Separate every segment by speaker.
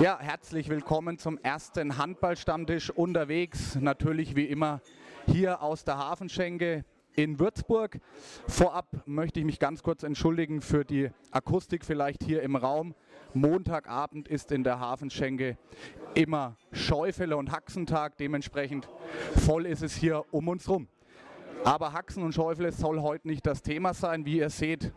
Speaker 1: Ja, herzlich willkommen zum ersten Handballstammtisch unterwegs. Natürlich wie immer hier aus der Hafenschenke in Würzburg. Vorab möchte ich mich ganz kurz entschuldigen für die Akustik vielleicht hier im Raum. Montagabend ist in der Hafenschenke immer Scheufele und Haxentag. Dementsprechend voll ist es hier um uns rum. Aber Haxen und Scheufele soll heute nicht das Thema sein. Wie ihr seht,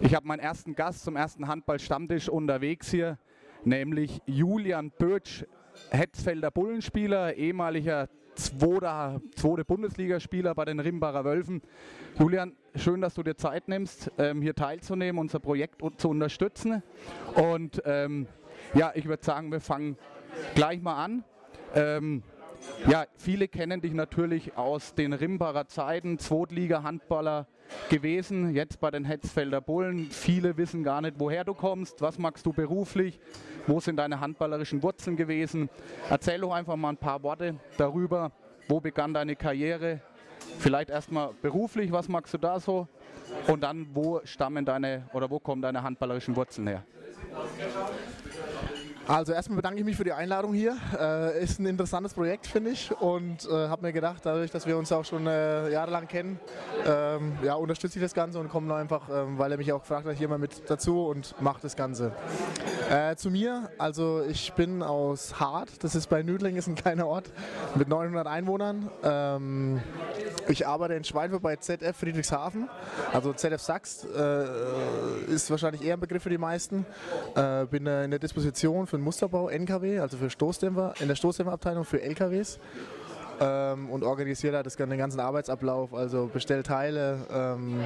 Speaker 1: ich habe meinen ersten Gast zum ersten Handball-Stammtisch unterwegs hier, nämlich Julian Bötsch, Hetzfelder Bullenspieler, ehemaliger zweiter, zweite Bundesligaspieler bei den Rimbacher Wölfen. Julian, schön, dass du dir Zeit nimmst, ähm, hier teilzunehmen, unser Projekt zu unterstützen. Und ähm, ja, ich würde sagen, wir fangen gleich mal an. Ähm, ja, viele kennen dich natürlich aus den Rimbacher Zeiten, Zweitliga-Handballer gewesen, jetzt bei den Hetzfelder Bullen. Viele wissen gar nicht, woher du kommst, was magst du beruflich, wo sind deine handballerischen Wurzeln gewesen. Erzähl doch einfach mal ein paar Worte darüber, wo begann deine Karriere, vielleicht erstmal beruflich, was magst du da so und dann, wo stammen deine oder wo kommen deine handballerischen Wurzeln her?
Speaker 2: Also erstmal bedanke ich mich für die Einladung hier. Äh, ist ein interessantes Projekt, finde ich. Und äh, habe mir gedacht, dadurch, dass wir uns auch schon äh, jahrelang kennen, ähm, ja, unterstütze ich das Ganze und komme einfach, ähm, weil er mich auch gefragt hat, hier mal mit dazu und mache das Ganze. Äh, zu mir, also ich bin aus Hart, das ist bei Nüdling, ist ein kleiner Ort mit 900 Einwohnern. Ähm, ich arbeite in Schweinfurt bei ZF Friedrichshafen, also ZF Sachs äh, ist wahrscheinlich eher ein Begriff für die meisten. Äh, bin in der Disposition für den Musterbau NKW, also für Stoßdämpfer, in der Stoßdämpferabteilung für LKWs ähm, und organisiere da das, den ganzen Arbeitsablauf, also bestell Teile, ähm,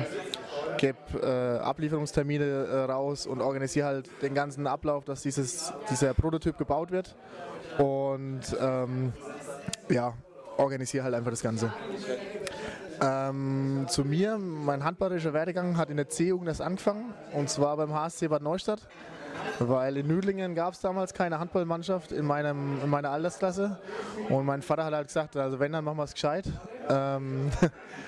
Speaker 2: gebe äh, Ablieferungstermine äh, raus und organisiere halt den ganzen Ablauf, dass dieses, dieser Prototyp gebaut wird. Und ähm, ja, organisiere halt einfach das Ganze. Ähm, zu mir, mein handballerischer Werdegang hat in der C-Jugend erst angefangen. Und zwar beim HSC Bad Neustadt, weil in Nüdlingen gab es damals keine Handballmannschaft in, meinem, in meiner Altersklasse und mein Vater hat halt gesagt, also wenn, dann machen wir es gescheit. Ähm,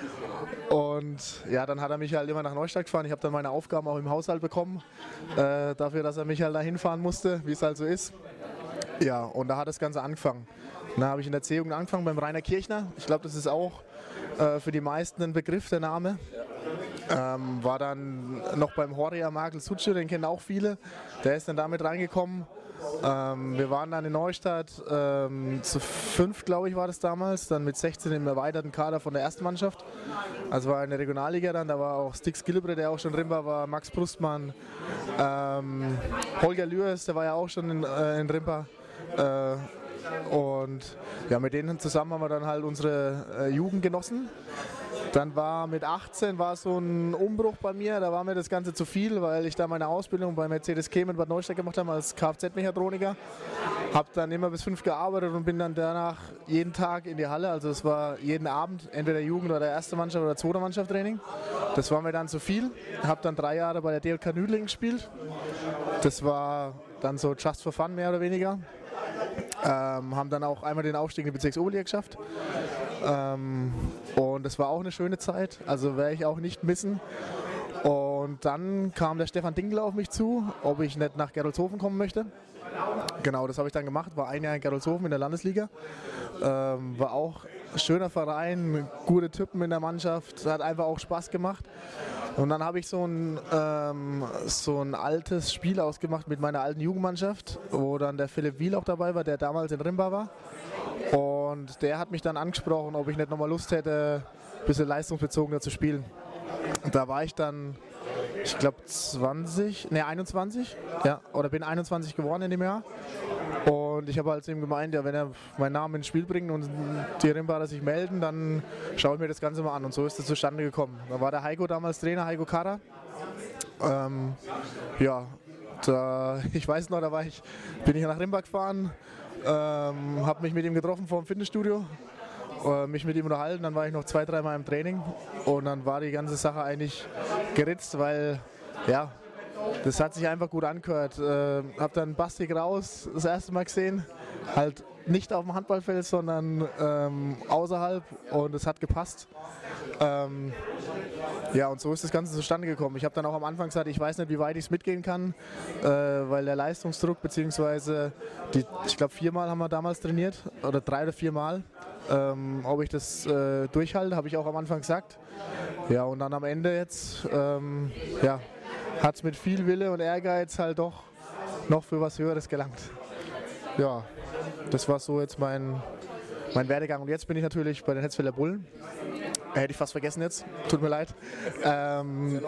Speaker 2: und ja, dann hat er mich halt immer nach Neustadt gefahren. Ich habe dann meine Aufgaben auch im Haushalt bekommen, äh, dafür, dass er mich halt dahin fahren musste, wie es halt so ist. Ja, und da hat das Ganze angefangen. Dann habe ich in der C-Jugend angefangen beim Rainer Kirchner. Ich glaube, das ist auch äh, für die meisten ein Begriff, der Name. Ähm, war dann noch beim Horia Markel Sutsche, den kennen auch viele. Der ist dann damit reingekommen. Ähm, wir waren dann in Neustadt ähm, zu fünf, glaube ich, war das damals, dann mit 16 im erweiterten Kader von der ersten Mannschaft. Also war eine Regionalliga dann, da war auch Stix Gillibre, der auch schon Rimba war, Max Brustmann, ähm, Holger Lüers, der war ja auch schon in, äh, in Rimba. Äh, und ja, mit denen zusammen haben wir dann halt unsere äh, Jugend genossen. Dann war mit 18 war so ein Umbruch bei mir, da war mir das Ganze zu viel, weil ich da meine Ausbildung bei Mercedes Cayman in Bad Neustadt gemacht habe als Kfz-Mechatroniker. Habe dann immer bis fünf gearbeitet und bin dann danach jeden Tag in die Halle. Also es war jeden Abend entweder Jugend- oder erste Mannschaft oder zweite Mannschaft Training. Das war mir dann zu viel. Habe dann drei Jahre bei der DLK Nüdling gespielt. Das war dann so just for fun mehr oder weniger. Ähm, haben dann auch einmal den Aufstieg in die Bezirksoberliga geschafft. Ähm, und das war auch eine schöne Zeit, also werde ich auch nicht missen. Und dann kam der Stefan Dingler auf mich zu, ob ich nicht nach Gerolzhofen kommen möchte. Genau, das habe ich dann gemacht, war ein Jahr in Gerolzhofen in der Landesliga. Ähm, war auch ein schöner Verein, gute Typen in der Mannschaft, hat einfach auch Spaß gemacht. Und dann habe ich so ein, ähm, so ein altes Spiel ausgemacht mit meiner alten Jugendmannschaft, wo dann der Philipp Wiel auch dabei war, der damals in Rimba war. Und der hat mich dann angesprochen, ob ich nicht nochmal Lust hätte, ein bisschen leistungsbezogener zu spielen. Und da war ich dann, ich glaube 20, ne 21, ja, oder bin 21 geworden in dem Jahr. Und ich habe halt zu ihm gemeint, ja, wenn er meinen Namen ins Spiel bringt und die Rimbader sich melden, dann schaue ich mir das Ganze mal an. Und so ist es zustande gekommen. Da war der Heiko damals Trainer, Heiko Kara. Ähm, ja, da, ich weiß noch, da war ich, bin ich nach Rimba gefahren, ähm, habe mich mit ihm getroffen vor dem Fitnessstudio, äh, mich mit ihm unterhalten, dann war ich noch zwei, dreimal im Training und dann war die ganze Sache eigentlich geritzt, weil ja, das hat sich einfach gut angehört. Äh, hab dann Basti Graus das erste Mal gesehen, halt nicht auf dem Handballfeld, sondern ähm, außerhalb und es hat gepasst. Ähm, ja, und so ist das Ganze zustande gekommen. Ich habe dann auch am Anfang gesagt, ich weiß nicht, wie weit ich es mitgehen kann, äh, weil der Leistungsdruck, beziehungsweise die, ich glaube viermal haben wir damals trainiert oder drei oder viermal. Ähm, ob ich das äh, durchhalte, habe ich auch am Anfang gesagt. Ja, und dann am Ende jetzt ähm, ja, hat es mit viel Wille und Ehrgeiz halt doch noch für was Höheres gelangt. Ja, das war so jetzt mein, mein Werdegang. Und jetzt bin ich natürlich bei den Hetzfelder Bullen. Hätte ich fast vergessen jetzt, tut mir leid. Ähm.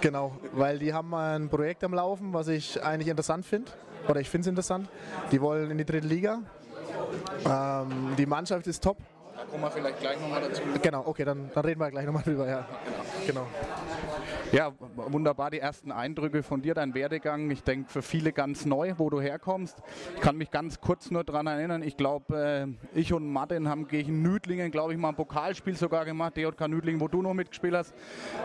Speaker 2: Genau, weil die haben ein Projekt am Laufen, was ich eigentlich interessant finde. Oder ich finde es interessant. Die wollen in die dritte Liga. Ähm, die Mannschaft ist top.
Speaker 1: Kommen wir vielleicht gleich nochmal dazu.
Speaker 2: Genau, okay, dann, dann reden wir gleich nochmal drüber. Ja. Genau.
Speaker 1: Ja, wunderbar die ersten Eindrücke von dir, dein Werdegang. Ich denke für viele ganz neu, wo du herkommst. Ich kann mich ganz kurz nur daran erinnern. Ich glaube, äh, ich und Martin haben gegen Nüdlingen, glaube ich, mal ein Pokalspiel sogar gemacht, DJK Nüdlingen, wo du noch mitgespielt hast.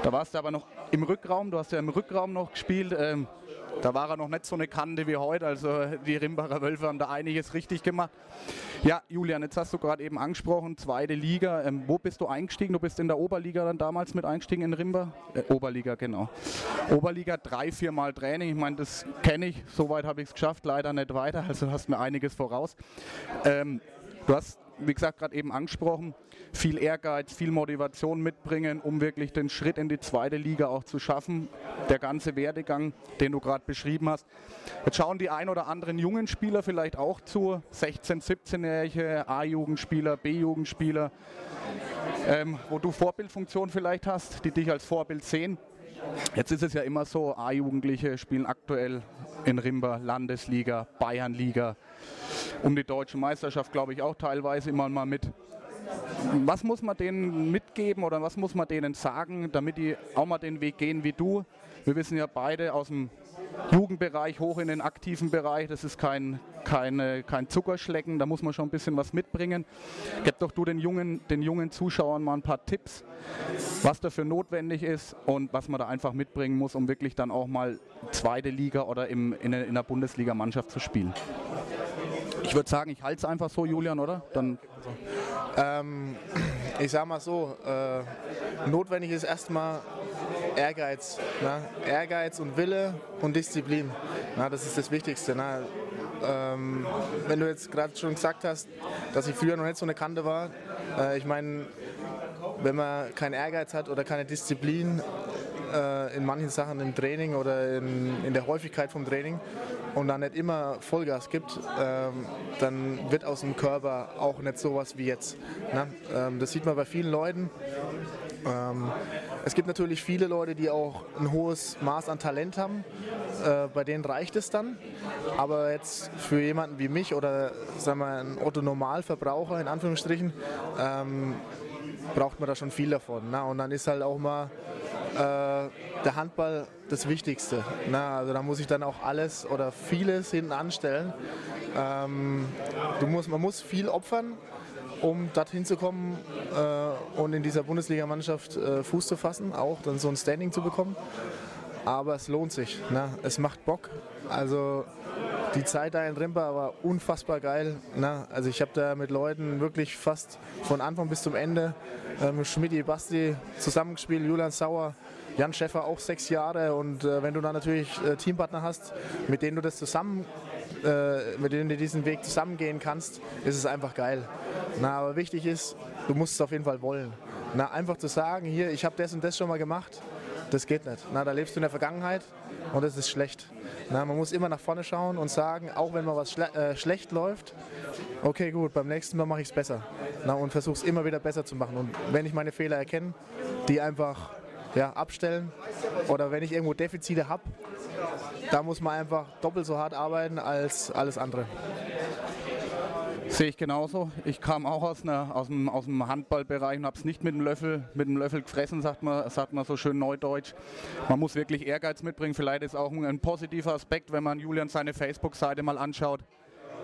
Speaker 1: Da warst du aber noch im Rückraum. Du hast ja im Rückraum noch gespielt. Da war er noch nicht so eine Kante wie heute. Also die Rimbacher Wölfe haben da einiges richtig gemacht. Ja, Julian, jetzt hast du gerade eben angesprochen, zweite Liga. Ähm, wo bist du eingestiegen? Du bist in der Oberliga dann damals mit eingestiegen in Rimba? Äh, Oberliga, genau. Oberliga drei, viermal Training. Ich meine, das kenne ich. Soweit habe ich es geschafft, leider nicht weiter. Also hast mir einiges voraus. Ähm, du hast wie gesagt, gerade eben angesprochen, viel Ehrgeiz, viel Motivation mitbringen, um wirklich den Schritt in die zweite Liga auch zu schaffen. Der ganze Werdegang, den du gerade beschrieben hast. Jetzt schauen die ein oder anderen jungen Spieler vielleicht auch zu, 16-, 17-jährige A-Jugendspieler, B-Jugendspieler, ähm, wo du Vorbildfunktion vielleicht hast, die dich als Vorbild sehen. Jetzt ist es ja immer so, A-Jugendliche spielen aktuell in Rimba Landesliga, Bayernliga, um die deutsche Meisterschaft, glaube ich, auch teilweise immer mal mit. Was muss man denen mitgeben oder was muss man denen sagen, damit die auch mal den Weg gehen wie du? Wir wissen ja beide aus dem Jugendbereich hoch in den aktiven Bereich. Das ist kein, keine, kein Zuckerschlecken, da muss man schon ein bisschen was mitbringen. Gib doch du den jungen, den jungen Zuschauern mal ein paar Tipps, was dafür notwendig ist und was man da einfach mitbringen muss, um wirklich dann auch mal zweite Liga oder im, in, in der Bundesliga-Mannschaft zu spielen. Ich würde sagen, ich halte es einfach so, Julian, oder? Dann
Speaker 2: ähm, ich sage mal so, äh, notwendig ist erstmal Ehrgeiz. Ne? Ehrgeiz und Wille und Disziplin. Na, das ist das Wichtigste. Ne? Ähm, wenn du jetzt gerade schon gesagt hast, dass ich früher noch nicht so eine Kante war, äh, ich meine, wenn man keinen Ehrgeiz hat oder keine Disziplin äh, in manchen Sachen im Training oder in, in der Häufigkeit vom Training, und dann nicht immer Vollgas gibt, ähm, dann wird aus dem Körper auch nicht sowas wie jetzt. Ne? Ähm, das sieht man bei vielen Leuten. Ähm, es gibt natürlich viele Leute, die auch ein hohes Maß an Talent haben. Äh, bei denen reicht es dann. Aber jetzt für jemanden wie mich oder sagen wir einen Otto Normalverbraucher in Anführungsstrichen ähm, braucht man da schon viel davon. Ne? Und dann ist halt auch mal äh, der Handball das Wichtigste. Na, also da muss ich dann auch alles oder vieles hinten anstellen. Ähm, du musst, man muss viel opfern, um dorthin zu kommen äh, und in dieser Bundesligamannschaft äh, Fuß zu fassen, auch dann so ein Standing zu bekommen. Aber es lohnt sich. Ne? Es macht Bock. Also die Zeit da in Rimba war unfassbar geil. Ne? Also ich habe da mit Leuten wirklich fast von Anfang bis zum Ende äh, mit Schmidt, Basti zusammengespielt, Julian Sauer, Jan Schäffer auch sechs Jahre. Und äh, wenn du dann natürlich äh, Teampartner hast, mit denen du das zusammen, äh, mit denen du diesen Weg zusammengehen kannst, ist es einfach geil. Na, aber wichtig ist, du musst es auf jeden Fall wollen. Na, einfach zu sagen, hier, ich habe das und das schon mal gemacht, das geht nicht. Na, da lebst du in der Vergangenheit und das ist schlecht. Na, man muss immer nach vorne schauen und sagen, auch wenn mal was schle äh, schlecht läuft, okay gut, beim nächsten Mal mache ich es besser. Na, und versuche es immer wieder besser zu machen. Und wenn ich meine Fehler erkenne, die einfach ja, abstellen oder wenn ich irgendwo Defizite habe, da muss man einfach doppelt so hart arbeiten als alles andere.
Speaker 1: Sehe ich genauso. Ich kam auch aus, einer, aus, dem, aus dem Handballbereich und habe es nicht mit dem Löffel, mit dem Löffel gefressen, sagt man, sagt man so schön neudeutsch. Man muss wirklich Ehrgeiz mitbringen. Vielleicht ist auch ein positiver Aspekt, wenn man Julian seine Facebook-Seite mal anschaut.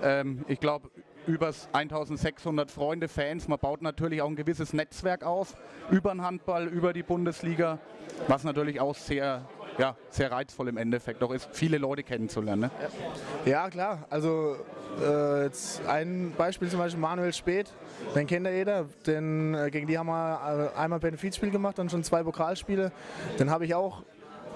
Speaker 1: Ähm, ich glaube, über 1600 Freunde, Fans. Man baut natürlich auch ein gewisses Netzwerk auf über den Handball, über die Bundesliga, was natürlich auch sehr ja, sehr reizvoll im Endeffekt, auch ist, viele Leute kennenzulernen. Ne?
Speaker 2: Ja. klar. Also äh, jetzt ein Beispiel zum Beispiel Manuel Speth, den kennt ja jeder. Den, äh, gegen die haben wir äh, einmal Benefizspiel gemacht und schon zwei Pokalspiele. Den habe ich auch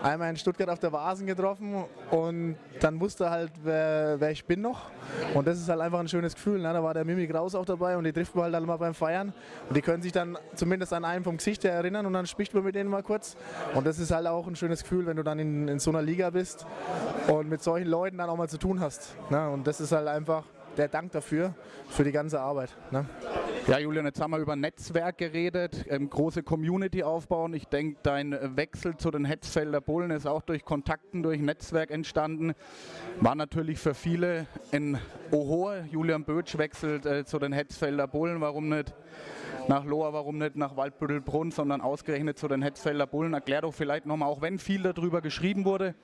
Speaker 2: einmal in Stuttgart auf der Vasen getroffen und dann wusste halt, wer, wer, ich bin noch. Und das ist halt einfach ein schönes Gefühl. Ne? Da war der Mimi Kraus auch dabei und die trifft man halt dann mal beim Feiern. Und die können sich dann zumindest an einen vom Gesicht erinnern und dann spricht man mit denen mal kurz. Und das ist halt auch ein schönes Gefühl, wenn du dann in, in so einer Liga bist und mit solchen Leuten dann auch mal zu tun hast. Ne? Und das ist halt einfach der Dank dafür, für die ganze Arbeit. Ne?
Speaker 1: Ja, Julian, jetzt haben wir über Netzwerk geredet, ähm, große Community aufbauen. Ich denke, dein Wechsel zu den Hetzfelder Bullen ist auch durch Kontakten, durch Netzwerk entstanden. War natürlich für viele ein Oho. Julian Bötsch wechselt äh, zu den Hetzfelder Bullen. Warum nicht nach Lohr, warum nicht nach Waldbüttelbrunn, sondern ausgerechnet zu den Hetzfelder Bullen? Erklär doch vielleicht nochmal, auch wenn viel darüber geschrieben wurde,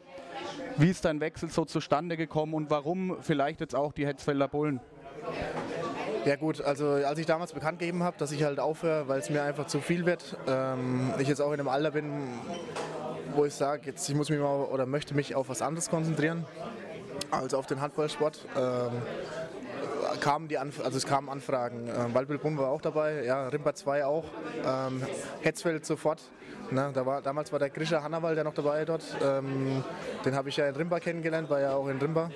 Speaker 1: wie ist dein Wechsel so zustande gekommen und warum vielleicht jetzt auch die Hetzfelder Bullen?
Speaker 2: Ja gut, also als ich damals bekannt gegeben habe, dass ich halt aufhöre, weil es mir einfach zu viel wird, ähm, ich jetzt auch in einem Alter bin, wo ich sage, jetzt ich muss mich mal oder möchte mich auf was anderes konzentrieren als auf den Handballsport. Ähm, kamen die Anf also es kamen Anfragen. Ähm, Waldbildbrunn war auch dabei, ja, Rimper 2 auch, ähm, Hetzfeld sofort. Na, da war, damals war der Grisha Hannawald ja noch dabei dort. Ähm, den habe ich ja in Rimba kennengelernt, war ja auch in Rimba.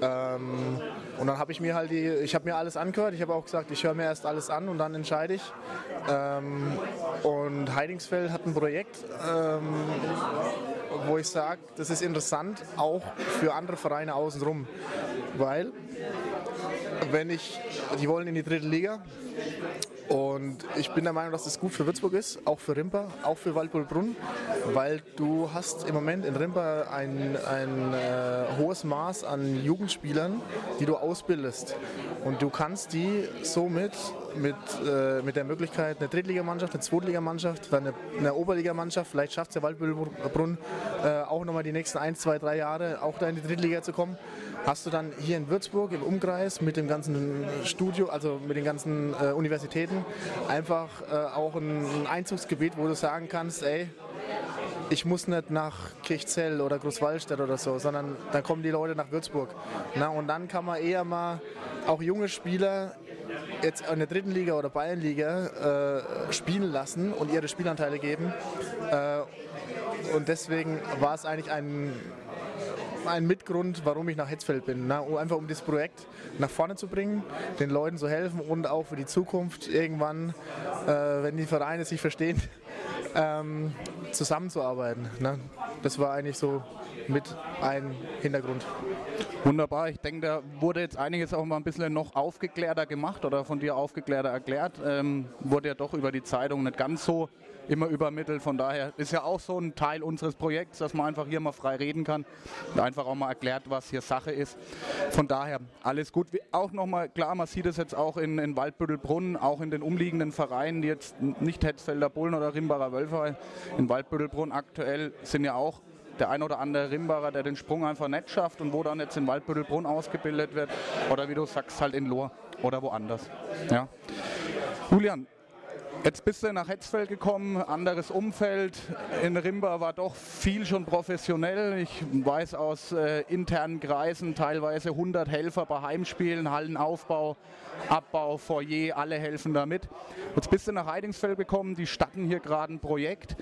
Speaker 2: Ähm, und dann habe ich mir halt die, ich habe mir alles angehört. Ich habe auch gesagt, ich höre mir erst alles an und dann entscheide ich. Ähm, und Heidingsfeld hat ein Projekt, ähm, wo ich sage, das ist interessant, auch für andere Vereine außenrum. Weil, wenn ich, die wollen in die dritte Liga und ich bin der Meinung, dass das gut für Würzburg ist, auch für Rimper, auch für Waldburgbrunn, weil du hast im Moment in Rimper ein, ein äh, hohes Maß an Jugendspielern, die du ausbildest. Und du kannst die somit mit, äh, mit der Möglichkeit, eine Drittligamannschaft, eine Zweitligamannschaft, eine, eine Oberligamannschaft, vielleicht schafft es der Waldbüttelbrunn äh, auch nochmal die nächsten ein, zwei, drei Jahre auch da in die Drittliga zu kommen hast du dann hier in Würzburg im Umkreis mit dem ganzen Studio, also mit den ganzen äh, Universitäten, einfach äh, auch ein, ein, Einzugsgebiet, wo du sagen kannst, ey, ich muss nicht nach Kirchzell oder Großwallstadt oder so, sondern dann kommen die Leute nach Würzburg. Na, und dann kann man eher mal auch junge Spieler jetzt in der dritten Liga oder Bayernliga äh, spielen lassen und ihre Spielanteile geben. Äh, und deswegen war es eigentlich ein ein Mitgrund, warum ich nach Hetzfeld bin. Ne? Einfach um das Projekt nach vorne zu bringen, den Leuten zu helfen und auch für die Zukunft irgendwann, äh, wenn die Vereine sich verstehen, ähm, zusammenzuarbeiten. Ne? Das war eigentlich so mit ein Hintergrund.
Speaker 1: Wunderbar, ich denke, da wurde jetzt einiges auch mal ein bisschen noch aufgeklärter gemacht oder von dir aufgeklärter erklärt. Ähm, wurde ja doch über die Zeitung nicht ganz so immer übermittelt. Von daher ist ja auch so ein Teil unseres Projekts, dass man einfach hier mal frei reden kann und einfach auch mal erklärt, was hier Sache ist. Von daher alles gut. Auch nochmal klar, man sieht es jetzt auch in, in Waldbüttelbrunn, auch in den umliegenden Vereinen, die jetzt nicht Hetzfelder Bullen oder Rimbacher Wölfer in Waldbüttelbrunn aktuell sind ja auch der ein oder andere Rimbacher, der den Sprung einfach nicht schafft und wo dann jetzt in Waldbüttelbrunn ausgebildet wird oder wie du sagst, halt in Lohr oder woanders. Ja. Julian, Jetzt bist du nach Hetzfeld gekommen, anderes Umfeld. In Rimba war doch viel schon professionell. Ich weiß aus äh, internen Kreisen teilweise 100 Helfer bei Heimspielen, Hallenaufbau, Abbau, Foyer, alle helfen damit. Jetzt bist du nach Heidingsfeld gekommen, die starten hier gerade ein Projekt.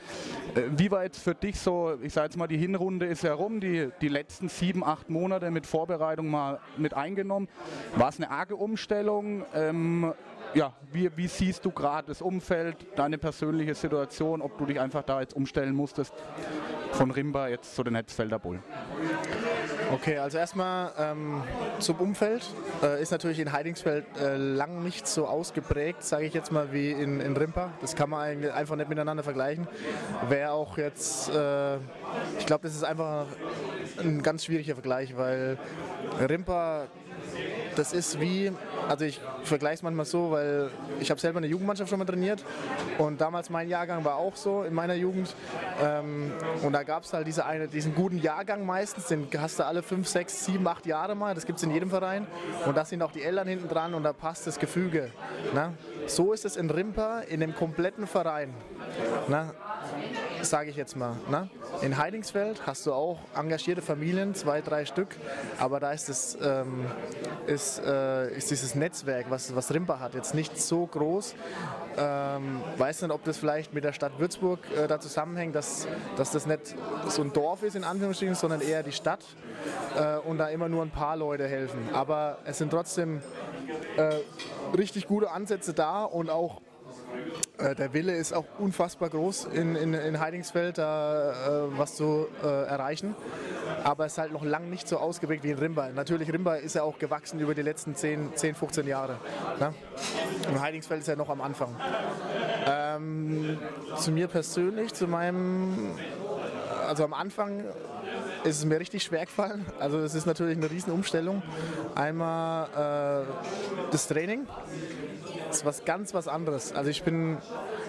Speaker 1: Äh, wie war jetzt für dich so, ich sage jetzt mal, die Hinrunde ist herum, die, die letzten sieben, acht Monate mit Vorbereitung mal mit eingenommen. War es eine arge Umstellung? Ähm, ja, wie, wie siehst du gerade das Umfeld, deine persönliche Situation, ob du dich einfach da jetzt umstellen musstest von Rimba jetzt zu den Hetzfelder Bullen?
Speaker 2: Okay, also erstmal ähm, zum Umfeld. Äh, ist natürlich in Heidingsfeld äh, lang nicht so ausgeprägt, sage ich jetzt mal, wie in, in Rimpa. Das kann man eigentlich einfach nicht miteinander vergleichen. Wäre auch jetzt, äh, ich glaube, das ist einfach ein ganz schwieriger Vergleich, weil Rimpa das ist wie, also ich vergleiche es manchmal so, weil ich habe selber eine Jugendmannschaft schon mal trainiert und damals mein Jahrgang war auch so in meiner Jugend ähm, und da gab es halt diese eine, diesen guten Jahrgang meistens, den hast du alle fünf, sechs, sieben, acht Jahre mal, das gibt es in jedem Verein und da sind auch die Eltern hinten dran und da passt das Gefüge. Ne? So ist es in Rimpa in dem kompletten Verein. Ne? sage ich jetzt mal. Ne? In Heidingsfeld hast du auch engagierte Familien, zwei, drei Stück, aber da ist, das, ähm, ist, äh, ist dieses Netzwerk, was, was Rimpa hat, jetzt nicht so groß. Ähm, weiß nicht, ob das vielleicht mit der Stadt Würzburg äh, da zusammenhängt, dass, dass das nicht so ein Dorf ist, in Anführungsstrichen, sondern eher die Stadt äh, und da immer nur ein paar Leute helfen. Aber es sind trotzdem äh, richtig gute Ansätze da und auch äh, der Wille ist auch unfassbar groß in, in, in Heidingsfeld, da äh, was zu äh, erreichen. Aber es ist halt noch lang nicht so ausgeprägt wie in Rimba. Natürlich, Rimba ist ja auch gewachsen über die letzten 10, 10 15 Jahre. Ne? Und Heidingsfeld ist ja noch am Anfang. Ähm, zu mir persönlich, zu meinem, also am Anfang ist es mir richtig schwer gefallen. Also es ist natürlich eine riesen Umstellung. Einmal äh, das Training ist was ganz was anderes. Also ich bin,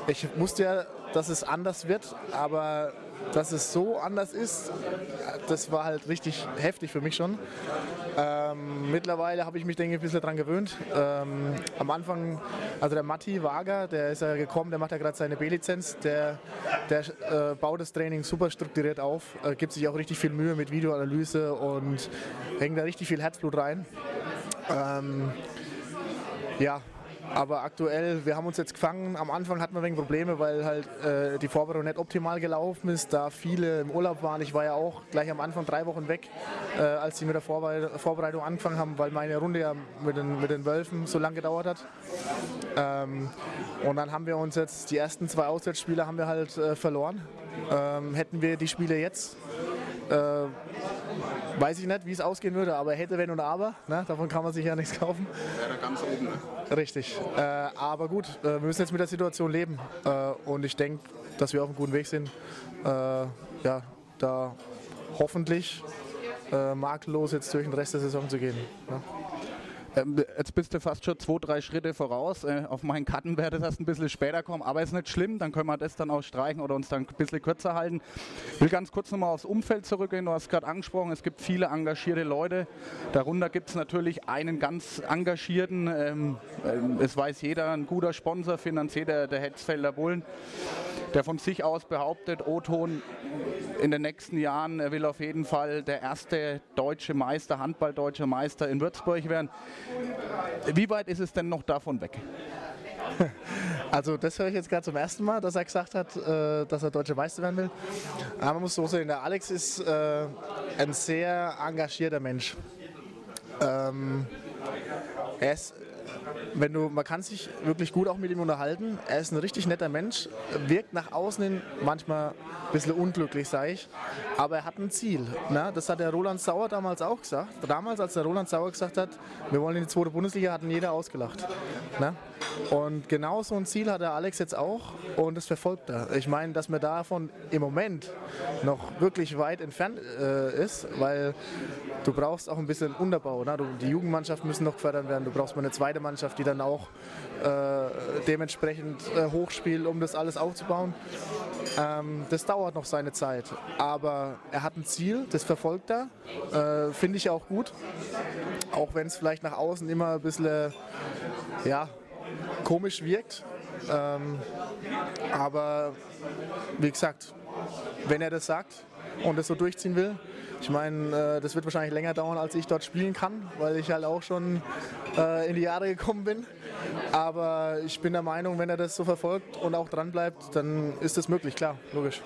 Speaker 2: ich wusste ja, dass es anders wird, aber dass es so anders ist, das war halt richtig heftig für mich schon. Ähm, mittlerweile habe ich mich, denke ich, ein bisschen daran gewöhnt. Ähm, am Anfang, also der Matti Wager, der ist ja gekommen, der macht ja gerade seine B-Lizenz, der, der äh, baut das Training super strukturiert auf, äh, gibt sich auch richtig viel Mühe mit Videoanalyse und hängt da richtig viel Herzblut rein. Ähm, ja, aber aktuell, wir haben uns jetzt gefangen. Am Anfang hatten wir wenig Probleme, weil halt äh, die Vorbereitung nicht optimal gelaufen ist, da viele im Urlaub waren. Ich war ja auch gleich am Anfang drei Wochen weg, äh, als sie mit der Vorbereitung angefangen haben, weil meine Runde ja mit den, mit den Wölfen so lange gedauert hat. Ähm, und dann haben wir uns jetzt die ersten zwei Auswärtsspiele haben wir halt äh, verloren. Ähm, hätten wir die Spiele jetzt äh, weiß ich nicht, wie es ausgehen würde, aber hätte, wenn und aber. Ne? Davon kann man sich ja nichts kaufen.
Speaker 1: Wäre ganz oben. Ne?
Speaker 2: Richtig. Äh, aber gut, äh, wir müssen jetzt mit der Situation leben. Äh, und ich denke, dass wir auf einem guten Weg sind. Äh, ja, da hoffentlich äh, makellos jetzt durch den Rest der Saison zu gehen. Ne?
Speaker 1: Ähm, jetzt bist du fast schon zwei, drei Schritte voraus. Äh, auf meinen Karten werde das ein bisschen später kommen, aber ist nicht schlimm, dann können wir das dann auch streichen oder uns dann ein bisschen kürzer halten. Ich will ganz kurz nochmal aufs Umfeld zurückgehen. Du hast gerade angesprochen, es gibt viele engagierte Leute. Darunter gibt es natürlich einen ganz engagierten, ähm, äh, es weiß jeder, ein guter Sponsor, finanziert der, der Hetzfelder Bullen der von sich aus behauptet, O-Ton in den nächsten Jahren er will auf jeden Fall der erste deutsche Meister, Handballdeutsche Meister in Würzburg werden. Wie weit ist es denn noch davon weg?
Speaker 2: Also das höre ich jetzt gerade zum ersten Mal, dass er gesagt hat, äh, dass er deutsche Meister werden will. Aber man muss so sehen, der Alex ist äh, ein sehr engagierter Mensch. Ähm, er ist wenn du, man kann sich wirklich gut auch mit ihm unterhalten. Er ist ein richtig netter Mensch, wirkt nach außen hin manchmal ein bisschen unglücklich, sage ich, aber er hat ein Ziel. Ne? Das hat der Roland Sauer damals auch gesagt. Damals, als der Roland Sauer gesagt hat, wir wollen in die zweite Bundesliga, hat ihn jeder ausgelacht. Ne? Und genau so ein Ziel hat der Alex jetzt auch und das verfolgt er. Ich meine, dass man davon im Moment noch wirklich weit entfernt äh, ist, weil du brauchst auch ein bisschen Unterbau. Ne? Du, die Jugendmannschaft müssen noch gefördert werden. Du brauchst mal eine zweite Mannschaft, die dann auch äh, dementsprechend äh, hochspielt, um das alles aufzubauen. Ähm, das dauert noch seine Zeit. Aber er hat ein Ziel, das verfolgt er. Äh, Finde ich auch gut. Auch wenn es vielleicht nach außen immer ein bisschen ja, komisch wirkt. Ähm, aber wie gesagt, wenn er das sagt und das so durchziehen will, ich meine, äh, das wird wahrscheinlich länger dauern, als ich dort spielen kann, weil ich halt auch schon äh, in die Jahre gekommen bin. Aber ich bin der Meinung, wenn er das so verfolgt und auch dran bleibt, dann ist das möglich, klar, logisch.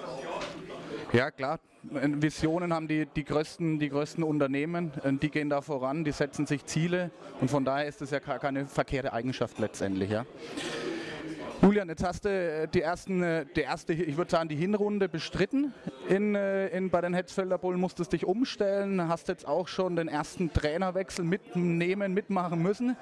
Speaker 1: Ja, klar. Visionen haben die, die, größten, die größten Unternehmen, die gehen da voran, die setzen sich Ziele und von daher ist es ja keine verkehrte Eigenschaft letztendlich. Ja. Julian, jetzt hast du äh, die, ersten, äh, die erste, ich würde sagen, die Hinrunde bestritten in, äh, in, bei den Hetzfelder Bullen, musstest dich umstellen, hast jetzt auch schon den ersten Trainerwechsel mitnehmen, mitmachen müssen.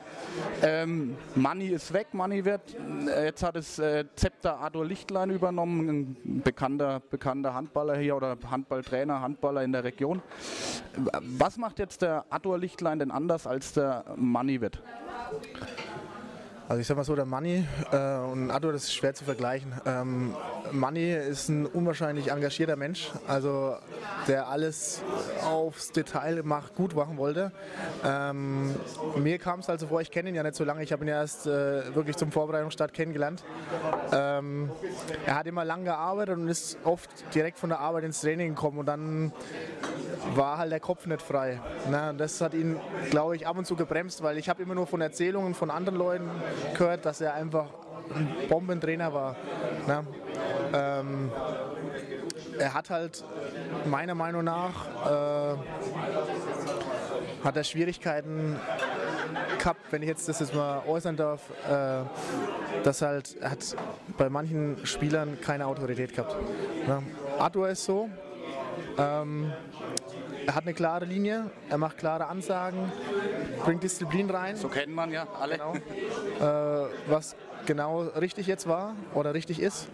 Speaker 1: Ähm, Manni ist weg, Manni wird, jetzt hat es äh, Zepter Ador Lichtlein übernommen, ein bekannter, bekannter Handballer hier oder Handballtrainer, Handballer in der Region. Was macht jetzt der Ador Lichtlein denn anders als der Manni wird?
Speaker 2: Also ich sag mal so, der Manni äh, und Addo, das ist schwer zu vergleichen. Ähm, Manni ist ein unwahrscheinlich engagierter Mensch, also der alles aufs Detail macht, gut machen wollte. Ähm, mir kam es also vor, ich kenne ihn ja nicht so lange, ich habe ihn ja erst äh, wirklich zum Vorbereitungsstart kennengelernt. Ähm, er hat immer lang gearbeitet und ist oft direkt von der Arbeit ins Training gekommen und dann war halt der Kopf nicht frei. Ne? Das hat ihn, glaube ich, ab und zu gebremst, weil ich habe immer nur von Erzählungen von anderen Leuten gehört, dass er einfach ein Bombentrainer war. Ne? Ähm, er hat halt meiner Meinung nach äh, hat er Schwierigkeiten gehabt, wenn ich jetzt das jetzt mal äußern darf, äh, dass halt er hat bei manchen Spielern keine Autorität gehabt. Ne? Arthur ist so. Ähm, er hat eine klare Linie, er macht klare Ansagen, bringt Disziplin rein.
Speaker 1: So kennt man ja alle.
Speaker 2: Genau. Äh, was genau richtig jetzt war oder richtig ist.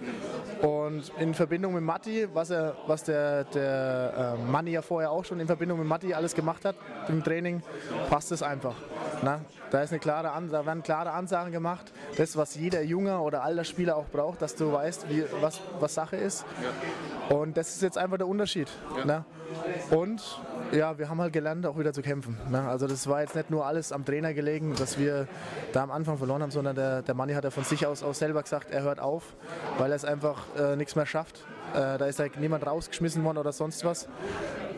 Speaker 2: Und in Verbindung mit Matti, was, er, was der, der äh, Manni ja vorher auch schon in Verbindung mit Matti alles gemacht hat im Training, passt es einfach. Na? Da, ist eine klare da werden klare Ansagen gemacht. Das, was jeder junge oder alter Spieler auch braucht, dass du weißt, wie, was, was Sache ist. Ja. Und das ist jetzt einfach der Unterschied. Ja. Und ja, wir haben halt gelernt, auch wieder zu kämpfen. Ne? Also das war jetzt nicht nur alles am Trainer gelegen, dass wir da am Anfang verloren haben, sondern der, der Manni hat ja von sich aus auch selber gesagt, er hört auf, weil er es einfach äh, nichts mehr schafft. Äh, da ist halt niemand rausgeschmissen worden oder sonst was.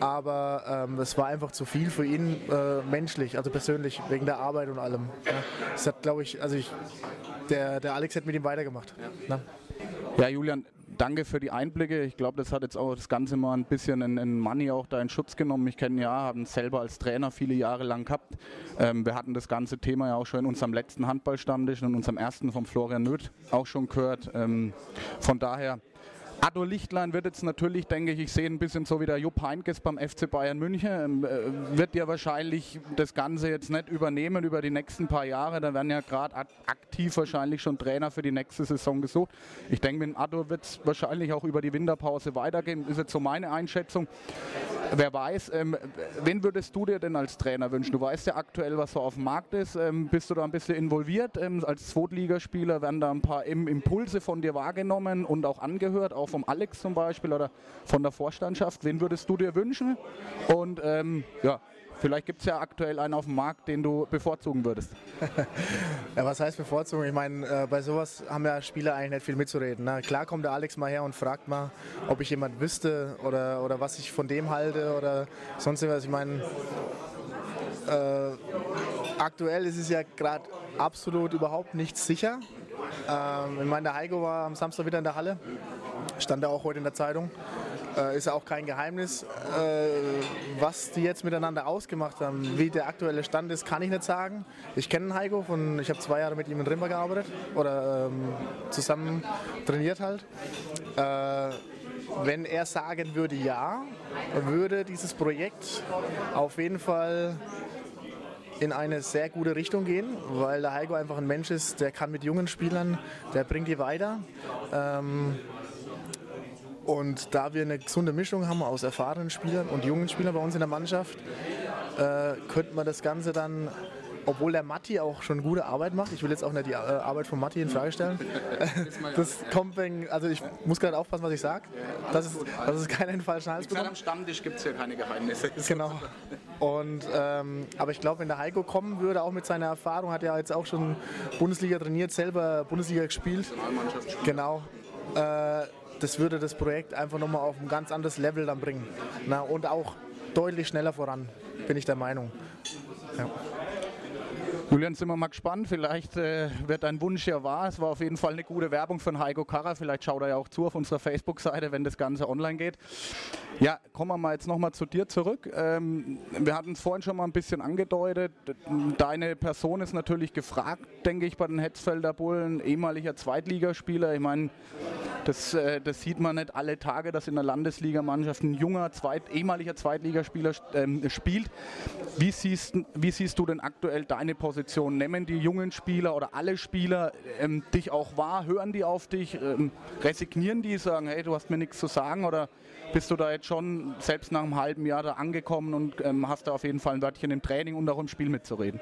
Speaker 2: Aber ähm, es war einfach zu viel für ihn äh, menschlich, also persönlich, wegen der Arbeit und allem. Ja. Das hat, glaube ich, also ich, der, der Alex hat mit ihm weitergemacht.
Speaker 1: Ne? ja Julian, danke für die Einblicke. Ich glaube, das hat jetzt auch das Ganze mal ein bisschen in, in Money auch da in Schutz genommen. Ich kenne ja, haben es selber als Trainer viele Jahre lang gehabt. Ähm, wir hatten das ganze Thema ja auch schon in unserem letzten Handballstammtisch und in unserem ersten von Florian Nöth auch schon gehört. Ähm, von daher Addo Lichtlein wird jetzt natürlich, denke ich, ich sehe ein bisschen so wie der Jupp Heinkes beim FC Bayern München, ähm, äh, wird ja wahrscheinlich das Ganze jetzt nicht übernehmen über die nächsten paar Jahre. Da werden ja gerade aktiv wahrscheinlich schon Trainer für die nächste Saison gesucht. Ich denke, mit Addo wird es wahrscheinlich auch über die Winterpause weitergehen. Ist jetzt so meine Einschätzung. Wer weiß, ähm, wen würdest du dir denn als Trainer wünschen? Du weißt ja aktuell, was so auf dem Markt ist. Ähm, bist du da ein bisschen involviert? Ähm, als Zweitligaspieler werden da ein paar Impulse von dir wahrgenommen und auch angehört, auch vom Alex zum Beispiel oder von der Vorstandschaft. Wen würdest du dir wünschen? Und ähm, ja, Vielleicht gibt es ja aktuell einen auf dem Markt, den du bevorzugen würdest.
Speaker 2: ja, was heißt bevorzugen? Ich meine, äh, bei sowas haben ja Spieler eigentlich nicht viel mitzureden. Ne? Klar kommt der Alex mal her und fragt mal, ob ich jemand wüsste oder, oder was ich von dem halte oder sonst irgendwas. Ich meine, äh, aktuell ist es ja gerade absolut überhaupt nichts sicher. Ähm, ich meine, der Heiko war am Samstag wieder in der Halle, stand da auch heute in der Zeitung. Äh, ist ja auch kein Geheimnis. Äh, was die jetzt miteinander ausgemacht haben, wie der aktuelle Stand ist, kann ich nicht sagen. Ich kenne Heiko, von, ich habe zwei Jahre mit ihm in Rimba gearbeitet oder ähm, zusammen trainiert halt. Äh, wenn er sagen würde ja, würde dieses Projekt auf jeden Fall in eine sehr gute Richtung gehen, weil der Heiko einfach ein Mensch ist, der kann mit jungen Spielern, der bringt die weiter. Ähm, und da wir eine gesunde Mischung haben aus erfahrenen Spielern und jungen Spielern bei uns in der Mannschaft, äh, könnte man das Ganze dann obwohl der Matti auch schon gute Arbeit macht. Ich will jetzt auch nicht die äh, Arbeit von Matti in Frage stellen. das kommt wegen, also ich muss gerade aufpassen, was ich sage. Das ist, das ist keinen falschen Hals
Speaker 1: bekommt. Am Stammtisch gibt es ja keine Geheimnisse.
Speaker 2: Genau. Und, ähm, aber ich glaube, wenn der Heiko kommen würde, auch mit seiner Erfahrung, hat er jetzt auch schon Bundesliga trainiert, selber Bundesliga gespielt. Genau. Äh, das würde das Projekt einfach nochmal auf ein ganz anderes Level dann bringen. Na, und auch deutlich schneller voran, bin ich der Meinung. Ja.
Speaker 1: Julian, sind wir mal gespannt. Vielleicht äh, wird dein Wunsch ja wahr. Es war auf jeden Fall eine gute Werbung von Heiko Karrer. Vielleicht schaut er ja auch zu auf unserer Facebook-Seite, wenn das Ganze online geht. Ja, kommen wir mal jetzt nochmal zu dir zurück. Ähm, wir hatten es vorhin schon mal ein bisschen angedeutet. Deine Person ist natürlich gefragt, denke ich, bei den Hetzfelder Bullen. Ehemaliger Zweitligaspieler. Ich meine, das, äh, das, sieht man nicht alle Tage, dass in der Landesligamannschaft ein junger, zweit, ehemaliger Zweitligaspieler ähm, spielt. Wie siehst, wie siehst du denn aktuell deine Position? Nehmen die jungen Spieler oder alle Spieler ähm, dich auch wahr? Hören die auf dich? Ähm, resignieren die, sagen, hey, du hast mir nichts zu sagen? Oder bist du da jetzt schon selbst nach einem halben Jahr da angekommen und ähm, hast da auf jeden Fall ein Wörtchen im Training und auch im Spiel mitzureden?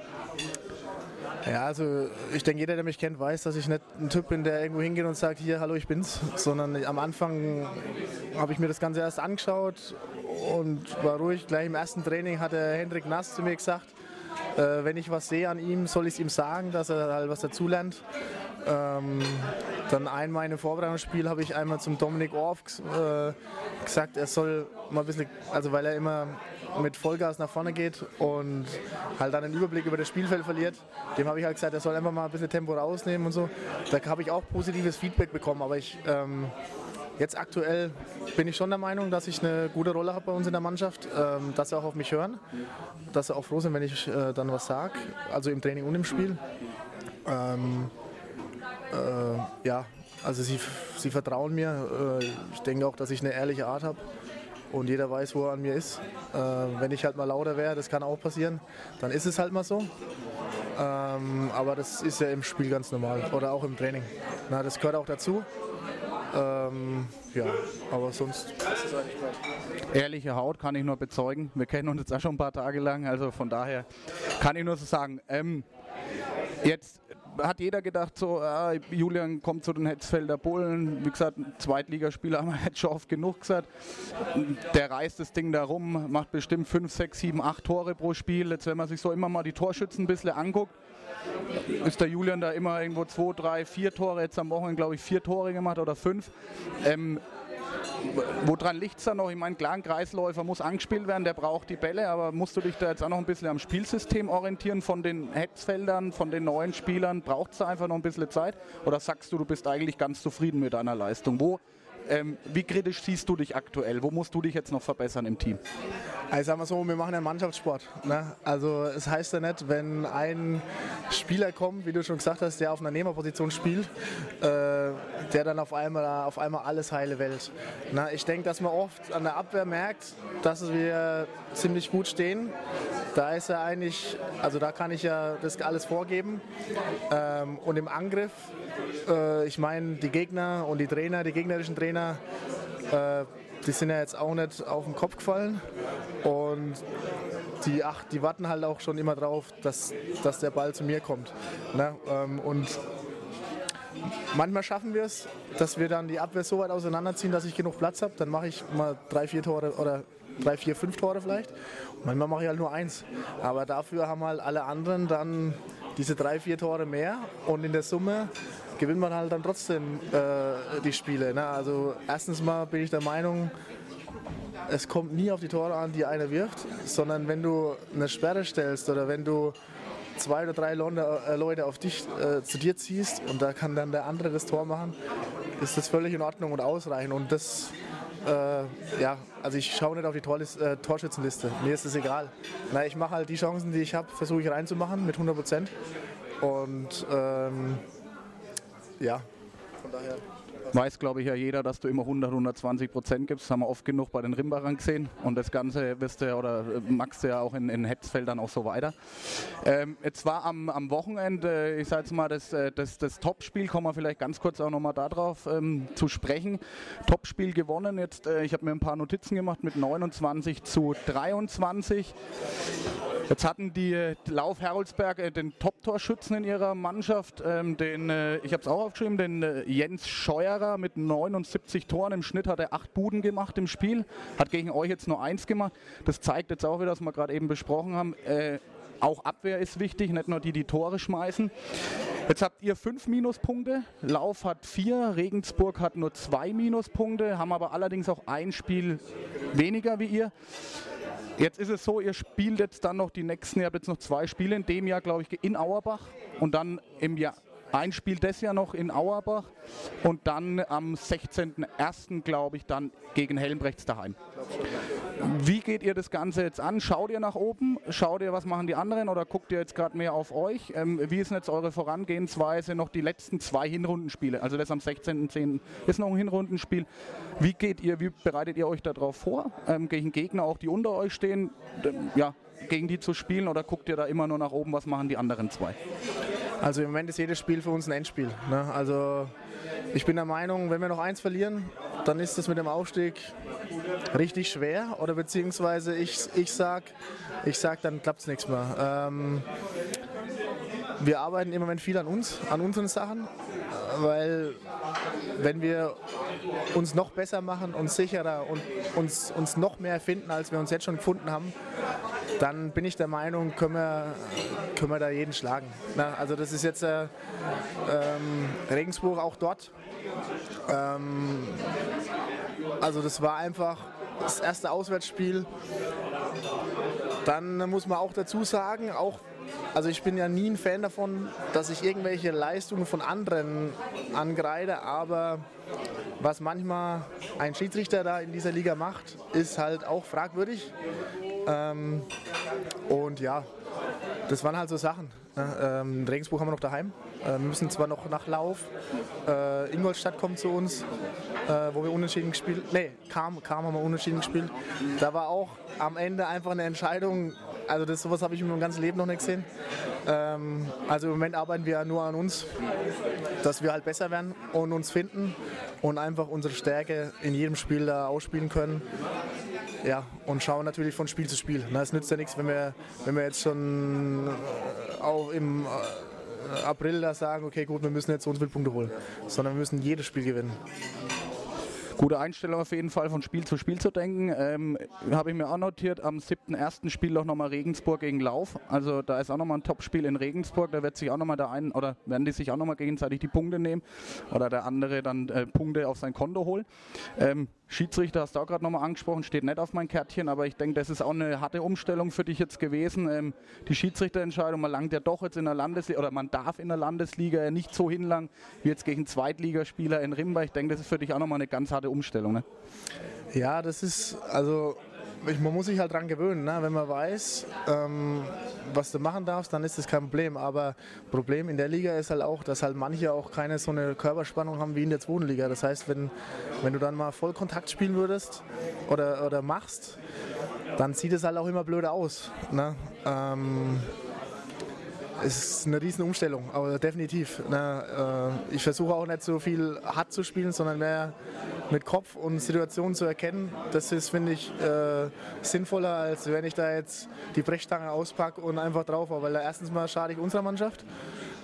Speaker 2: Ja, also ich denke, jeder, der mich kennt, weiß, dass ich nicht ein Typ bin, der irgendwo hingeht und sagt, hier, hallo, ich bin's, sondern am Anfang habe ich mir das Ganze erst angeschaut und war ruhig. Gleich im ersten Training hat der Hendrik Nass zu mir gesagt, äh, wenn ich was sehe an ihm, soll ich es ihm sagen, dass er halt was dazulernt. Ähm, dann einmal in einem Vorbereitungsspiel habe ich einmal zum Dominik Orff äh, gesagt, er soll mal ein bisschen, also weil er immer mit Vollgas nach vorne geht und halt dann den Überblick über das Spielfeld verliert. Dem habe ich halt gesagt, er soll einfach mal ein bisschen Tempo rausnehmen und so. Da habe ich auch positives Feedback bekommen, aber ich ähm, Jetzt aktuell bin ich schon der Meinung, dass ich eine gute Rolle habe bei uns in der Mannschaft, ähm, dass sie auch auf mich hören, dass sie auch froh sind, wenn ich äh, dann was sage, also im Training und im Spiel. Ähm, äh, ja, also sie, sie vertrauen mir. Äh, ich denke auch, dass ich eine ehrliche Art habe und jeder weiß, wo er an mir ist. Äh, wenn ich halt mal lauter wäre, das kann auch passieren, dann ist es halt mal so. Ähm, aber das ist ja im Spiel ganz normal oder auch im Training. Na, das gehört auch dazu. Ähm, ja, aber sonst.
Speaker 1: Ehrliche Haut kann ich nur bezeugen. Wir kennen uns jetzt auch schon ein paar Tage lang, also von daher kann ich nur so sagen. Ähm, jetzt hat jeder gedacht, so, ah, Julian kommt zu den Hetzfelder Bullen. Wie gesagt, Zweitligaspieler haben wir jetzt schon oft genug gesagt. Der reißt das Ding da rum, macht bestimmt 5, 6, 7, 8 Tore pro Spiel. Jetzt, wenn man sich so immer mal die Torschützen ein bisschen anguckt, ist der Julian da immer irgendwo zwei, drei, vier Tore, jetzt am Wochenende glaube ich vier Tore gemacht oder fünf. Ähm, woran liegt es da noch? Ich meine, klar, ein Kreisläufer muss angespielt werden, der braucht die Bälle, aber musst du dich da jetzt auch noch ein bisschen am Spielsystem orientieren von den Hetzfeldern, von den neuen Spielern? Braucht es da einfach noch ein bisschen Zeit? Oder sagst du, du bist eigentlich ganz zufrieden mit deiner Leistung? Wo ähm, wie kritisch siehst du dich aktuell? Wo musst du dich jetzt noch verbessern im Team?
Speaker 2: Also sagen wir so, wir machen ja Mannschaftssport. Ne? Also es heißt ja nicht, wenn ein Spieler kommt, wie du schon gesagt hast, der auf einer Nehmerposition spielt, äh, der dann auf einmal, auf einmal alles heile Welt. Na, ich denke, dass man oft an der Abwehr merkt, dass wir ziemlich gut stehen. Da ist er eigentlich, also da kann ich ja das alles vorgeben. Ähm, und im Angriff, äh, ich meine, die Gegner und die Trainer, die gegnerischen Trainer, äh, die sind ja jetzt auch nicht auf den Kopf gefallen. Und die, ach, die warten halt auch schon immer drauf, dass, dass der Ball zu mir kommt. Ne? Ähm, und manchmal schaffen wir es, dass wir dann die Abwehr so weit auseinanderziehen, dass ich genug Platz habe. Dann mache ich mal drei, vier Tore oder drei, vier, fünf Tore vielleicht. Und manchmal mache ich halt nur eins. Aber dafür haben halt alle anderen dann diese drei, vier Tore mehr. Und in der Summe gewinnt man halt dann trotzdem äh, die Spiele. Ne? Also erstens mal bin ich der Meinung, es kommt nie auf die Tore an, die einer wirft, sondern wenn du eine Sperre stellst oder wenn du zwei oder drei äh, Leute auf dich äh, zu dir ziehst und da kann dann der andere das Tor machen, ist das völlig in Ordnung und ausreichend. Und das, äh, ja, also ich schaue nicht auf die Torlis, äh, Torschützenliste. Mir ist es egal. Na, ich mache halt die Chancen, die ich habe, versuche ich reinzumachen mit 100 Prozent. Und ähm, ja, von daher.
Speaker 1: Weiß, glaube ich, ja jeder, dass du immer 100, 120 Prozent gibst. Das haben wir oft genug bei den Rimbachern gesehen. Und das Ganze wirst du ja oder äh, magst du ja auch in, in Hetzfeldern auch so weiter. Ähm, jetzt war am, am Wochenende, ich sage jetzt mal, das, äh, das, das Topspiel, kommen wir vielleicht ganz kurz auch nochmal darauf ähm, zu sprechen. Topspiel gewonnen. Jetzt, äh, ich habe mir ein paar Notizen gemacht mit 29 zu 23. Jetzt hatten die Lauf Heroldsberg äh, den Top-Torschützen in ihrer Mannschaft, ähm, den, äh, ich habe es auch aufgeschrieben, den äh, Jens Scheuerer mit 79 Toren. Im Schnitt hat er acht Buden gemacht im Spiel, hat gegen euch jetzt nur eins gemacht. Das zeigt jetzt auch wieder, was wir gerade eben besprochen haben. Äh, auch Abwehr ist wichtig, nicht nur die, die Tore schmeißen. Jetzt habt ihr fünf Minuspunkte, Lauf hat vier, Regensburg hat nur zwei Minuspunkte, haben aber allerdings auch ein Spiel weniger wie ihr. Jetzt ist es so, ihr spielt jetzt dann noch die nächsten, ihr habt jetzt noch zwei Spiele in dem Jahr, glaube ich, in Auerbach und dann im Jahr ein Spiel das Jahr noch in Auerbach und dann am 16.01. glaube ich dann gegen Helmbrechts daheim. Wie geht ihr das Ganze jetzt an? Schaut ihr nach oben? Schaut ihr, was machen die anderen oder guckt ihr jetzt gerade mehr auf euch? Ähm, wie ist denn jetzt eure Vorangehensweise noch die letzten zwei Hinrundenspiele? Also das am 16.10. ist noch ein Hinrundenspiel. Wie geht ihr, wie bereitet ihr euch darauf vor? Ähm, gegen Gegner auch, die unter euch stehen, ja, gegen die zu spielen oder guckt ihr da immer nur nach oben, was machen die anderen zwei?
Speaker 2: Also im Moment ist jedes Spiel für uns ein Endspiel. Ne? Also ich bin der Meinung, wenn wir noch eins verlieren, dann ist das mit dem Aufstieg richtig schwer. Oder beziehungsweise ich, ich sag, ich sag, dann klappt es nichts mehr. Ähm, wir arbeiten im Moment viel an uns, an unseren Sachen, weil wenn wir uns noch besser machen, uns sicherer und uns, uns noch mehr finden, als wir uns jetzt schon gefunden haben, dann bin ich der Meinung, können wir, können wir da jeden schlagen. Na, also das ist jetzt äh, ähm, Regensburg auch dort. Ähm, also das war einfach das erste Auswärtsspiel. Dann muss man auch dazu sagen, auch also ich bin ja nie ein Fan davon, dass ich irgendwelche Leistungen von anderen angreide, aber was manchmal ein Schiedsrichter da in dieser Liga macht, ist halt auch fragwürdig. Ähm, und ja, das waren halt so Sachen. Ne? Ähm, Regensburg haben wir noch daheim. Äh, wir müssen zwar noch nach Lauf. Äh, Ingolstadt kommt zu uns, äh, wo wir unentschieden gespielt Nee, kam, kam haben wir unentschieden gespielt. Da war auch am Ende einfach eine Entscheidung. Also das sowas habe ich in meinem ganzen Leben noch nicht gesehen. Ähm, also im Moment arbeiten wir nur an uns, dass wir halt besser werden und uns finden und einfach unsere Stärke in jedem Spiel da ausspielen können. Ja, und schauen natürlich von Spiel zu Spiel. es nützt ja nichts, wenn wir, wenn wir jetzt schon äh, auch im äh, April da sagen, okay gut, wir müssen jetzt so und so viele Punkte holen, sondern wir müssen jedes Spiel gewinnen.
Speaker 1: Gute Einstellung auf jeden Fall, von Spiel zu Spiel zu denken. Ähm, Habe ich mir auch notiert, am 7.1. Spiel auch nochmal Regensburg gegen Lauf. Also da ist auch nochmal ein Topspiel in Regensburg. Da wird sich auch nochmal der einen, oder werden die sich auch nochmal gegenseitig die Punkte nehmen oder der andere dann äh, Punkte auf sein Konto holen. Ähm, Schiedsrichter hast du auch gerade nochmal angesprochen, steht nicht auf mein Kärtchen, aber ich denke, das ist auch eine harte Umstellung für dich jetzt gewesen. Ähm, die Schiedsrichterentscheidung, man langt ja doch jetzt in der Landesliga, oder man darf in der Landesliga nicht so hinlangen wie jetzt gegen Zweitligaspieler in Rimba. Ich denke, das ist für dich auch nochmal eine ganz harte Umstellung. Ne?
Speaker 2: Ja, das ist, also man muss sich halt dran gewöhnen. Ne? Wenn man weiß, ähm, was du machen darfst, dann ist das kein Problem. Aber Problem in der Liga ist halt auch, dass halt manche auch keine so eine Körperspannung haben wie in der zweiten Liga. Das heißt, wenn, wenn du dann mal Vollkontakt spielen würdest oder, oder machst, dann sieht es halt auch immer blöder aus. Ne? Ähm, es ist eine riesen Umstellung, aber definitiv. Ne, äh, ich versuche auch nicht so viel hart zu spielen, sondern mehr mit Kopf und Situationen zu erkennen. Das ist, finde ich, äh, sinnvoller, als wenn ich da jetzt die Brechstange auspacke und einfach drauf habe. Weil da erstens mal schade ich unserer Mannschaft.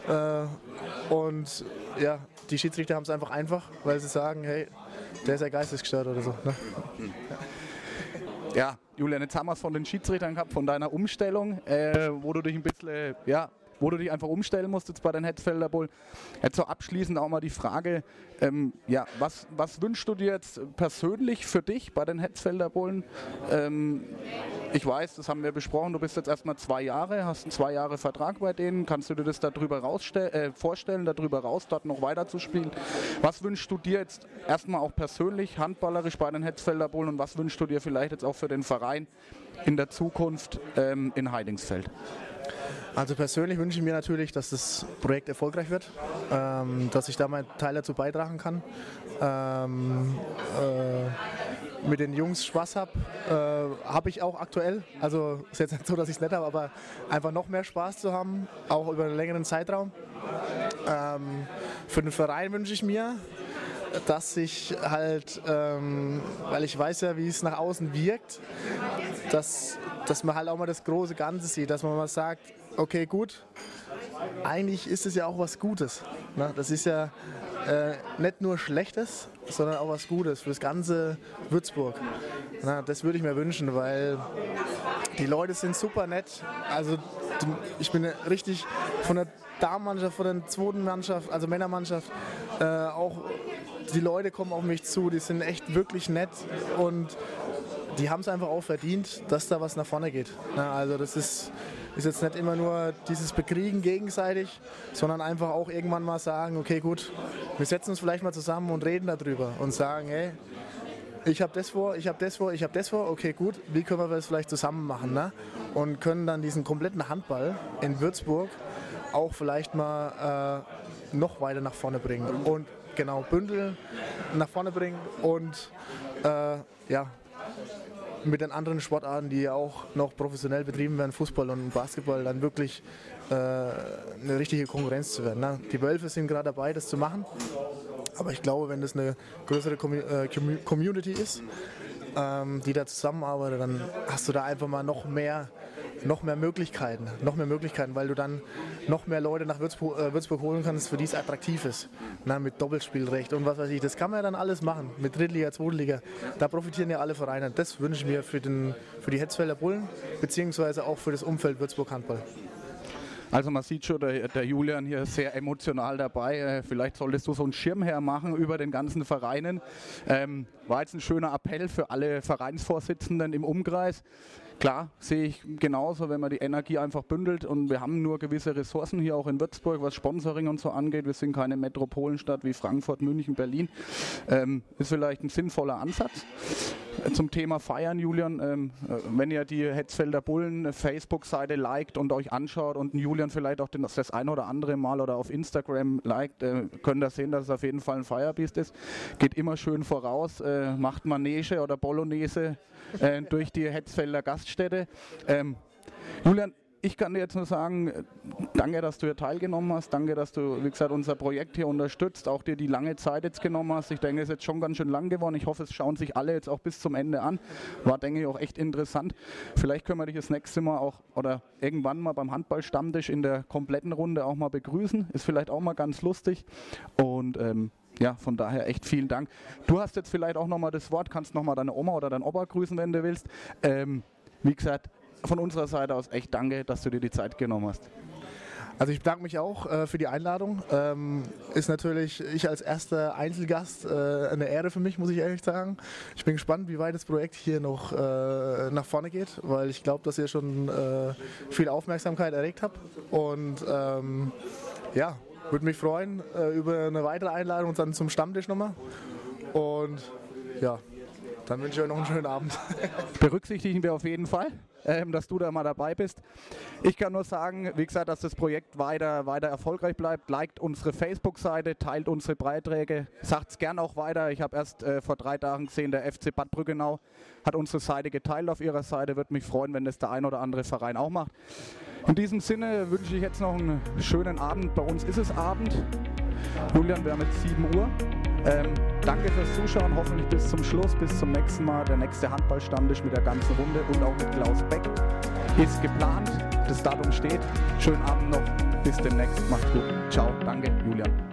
Speaker 2: Äh, und ja, die Schiedsrichter haben es einfach einfach, weil sie sagen, hey, der ist ja geistesgestört oder so. Ne?
Speaker 1: Ja, Julian, jetzt haben wir es von den Schiedsrichtern gehabt, von deiner Umstellung, äh, wo du dich ein bisschen ja, wo du dich einfach umstellen musst jetzt bei den Hetzfelder Bullen. Jetzt so abschließend auch mal die Frage, ähm, ja, was, was wünschst du dir jetzt persönlich für dich bei den Hetzfelder Bullen? Ähm, ich weiß, das haben wir besprochen, du bist jetzt erstmal zwei Jahre, hast einen zwei Jahre Vertrag bei denen. Kannst du dir das darüber äh, vorstellen, darüber raus, dort noch weiter zu spielen? Was wünschst du dir jetzt erstmal auch persönlich, handballerisch bei den Hetzfelder Bullen und was wünschst du dir vielleicht jetzt auch für den Verein in der Zukunft ähm, in Heidingsfeld?
Speaker 2: Also persönlich wünsche ich mir natürlich, dass das Projekt erfolgreich wird, ähm, dass ich da meinen Teil dazu beitragen kann. Ähm, äh, mit den Jungs Spaß habe, äh, habe ich auch aktuell. Also ist jetzt nicht so, dass ich es nicht habe, aber einfach noch mehr Spaß zu haben, auch über einen längeren Zeitraum. Ähm, für den Verein wünsche ich mir, dass ich halt, ähm, weil ich weiß ja, wie es nach außen wirkt, dass, dass man halt auch mal das große Ganze sieht, dass man mal sagt, okay, gut, eigentlich ist es ja auch was Gutes. Ne? Das ist ja äh, nicht nur Schlechtes, sondern auch was Gutes für das ganze Würzburg. Na, das würde ich mir wünschen, weil die Leute sind super nett. Also ich bin richtig von der Damenmannschaft, von der zweiten Mannschaft, also Männermannschaft, äh, auch die Leute kommen auf mich zu, die sind echt wirklich nett und die haben es einfach auch verdient, dass da was nach vorne geht. Na, also das ist ist jetzt nicht immer nur dieses Bekriegen gegenseitig, sondern einfach auch irgendwann mal sagen, okay gut, wir setzen uns vielleicht mal zusammen und reden darüber und sagen, hey, ich habe das vor, ich habe das vor, ich habe das vor, okay gut, wie können wir das vielleicht zusammen machen? Ne? Und können dann diesen kompletten Handball in Würzburg auch vielleicht mal äh, noch weiter nach vorne bringen und genau Bündel nach vorne bringen und äh, ja, mit den anderen Sportarten, die ja auch noch professionell betrieben werden, Fußball und Basketball, dann wirklich äh, eine richtige Konkurrenz zu werden. Ne? Die Wölfe sind gerade dabei, das zu machen. Aber ich glaube, wenn das eine größere äh, Community ist, ähm, die da zusammenarbeitet, dann hast du da einfach mal noch mehr noch mehr Möglichkeiten, noch mehr Möglichkeiten, weil du dann noch mehr Leute nach Würzburg, äh, Würzburg holen kannst, für die es attraktiv ist. Na, mit Doppelspielrecht und was weiß ich. Das kann man ja dann alles machen. Mit Drittliga, Zweitliga. Da profitieren ja alle Vereine. Das wünsche ich mir für, den, für die Hetzfelder Bullen, beziehungsweise auch für das Umfeld Würzburg Handball.
Speaker 1: Also man sieht schon, der, der, Julian hier sehr emotional dabei. Äh, vielleicht solltest du so einen Schirm hermachen über den ganzen Vereinen. Ähm, war jetzt ein schöner Appell für alle Vereinsvorsitzenden im Umkreis. Klar, sehe ich genauso, wenn man die Energie einfach bündelt und wir haben nur gewisse Ressourcen hier auch in Würzburg, was Sponsoring und so angeht. Wir sind keine Metropolenstadt wie Frankfurt, München, Berlin. Ähm, ist vielleicht ein sinnvoller Ansatz. Zum Thema Feiern, Julian, ähm, äh, wenn ihr die Hetzfelder Bullen Facebook-Seite liked und euch anschaut und Julian vielleicht auch das, das ein oder andere Mal oder auf Instagram liked, äh, könnt ihr sehen, dass es auf jeden Fall ein Firebeast ist. Geht immer schön voraus, äh, macht Manege oder Bolognese äh, durch die Hetzfelder Gaststätte. Ähm, Julian, ich kann dir jetzt nur sagen, danke, dass du hier teilgenommen hast. Danke, dass du, wie gesagt, unser Projekt hier unterstützt, auch dir die lange Zeit jetzt genommen hast. Ich denke, es ist jetzt schon ganz schön lang geworden. Ich hoffe, es schauen sich alle jetzt auch bis zum Ende an. War, denke ich, auch echt interessant. Vielleicht können wir dich das nächste Mal auch oder irgendwann mal beim Handballstammtisch in der kompletten Runde auch mal begrüßen. Ist vielleicht auch mal ganz lustig. Und ähm, ja, von daher echt vielen Dank. Du hast jetzt vielleicht auch nochmal das Wort, kannst nochmal deine Oma oder deinen Opa grüßen, wenn du willst. Ähm, wie gesagt, von unserer Seite aus echt danke, dass du dir die Zeit genommen hast.
Speaker 2: Also ich bedanke mich auch äh, für die Einladung. Ähm, ist natürlich ich als erster Einzelgast äh, eine Ehre für mich, muss ich ehrlich sagen. Ich bin gespannt, wie weit das Projekt hier noch äh, nach vorne geht, weil ich glaube, dass ihr schon äh, viel Aufmerksamkeit erregt habt. Und ähm, ja, würde mich freuen äh, über eine weitere Einladung und dann zum Stammtisch nochmal. Und ja, dann wünsche ich euch noch einen schönen Abend.
Speaker 1: Berücksichtigen wir auf jeden Fall, ähm, dass du da mal dabei bist. Ich kann nur sagen, wie gesagt, dass das Projekt weiter, weiter erfolgreich bleibt. Liked unsere Facebook-Seite, teilt unsere Beiträge, sagt es gern auch weiter. Ich habe erst äh, vor drei Tagen gesehen, der FC Bad Brückenau hat unsere Seite geteilt auf ihrer Seite. Würde mich freuen, wenn das der ein oder andere Verein auch macht. In diesem Sinne wünsche ich jetzt noch einen schönen Abend. Bei uns ist es Abend. Julian, wir haben jetzt 7 Uhr. Ähm, danke fürs Zuschauen, hoffentlich bis zum Schluss, bis zum nächsten Mal. Der nächste Handballstammtisch mit der ganzen Runde und auch mit Klaus Beck ist geplant. Das Datum steht. Schönen Abend noch, bis demnächst. Macht's gut. Ciao, danke, Julian.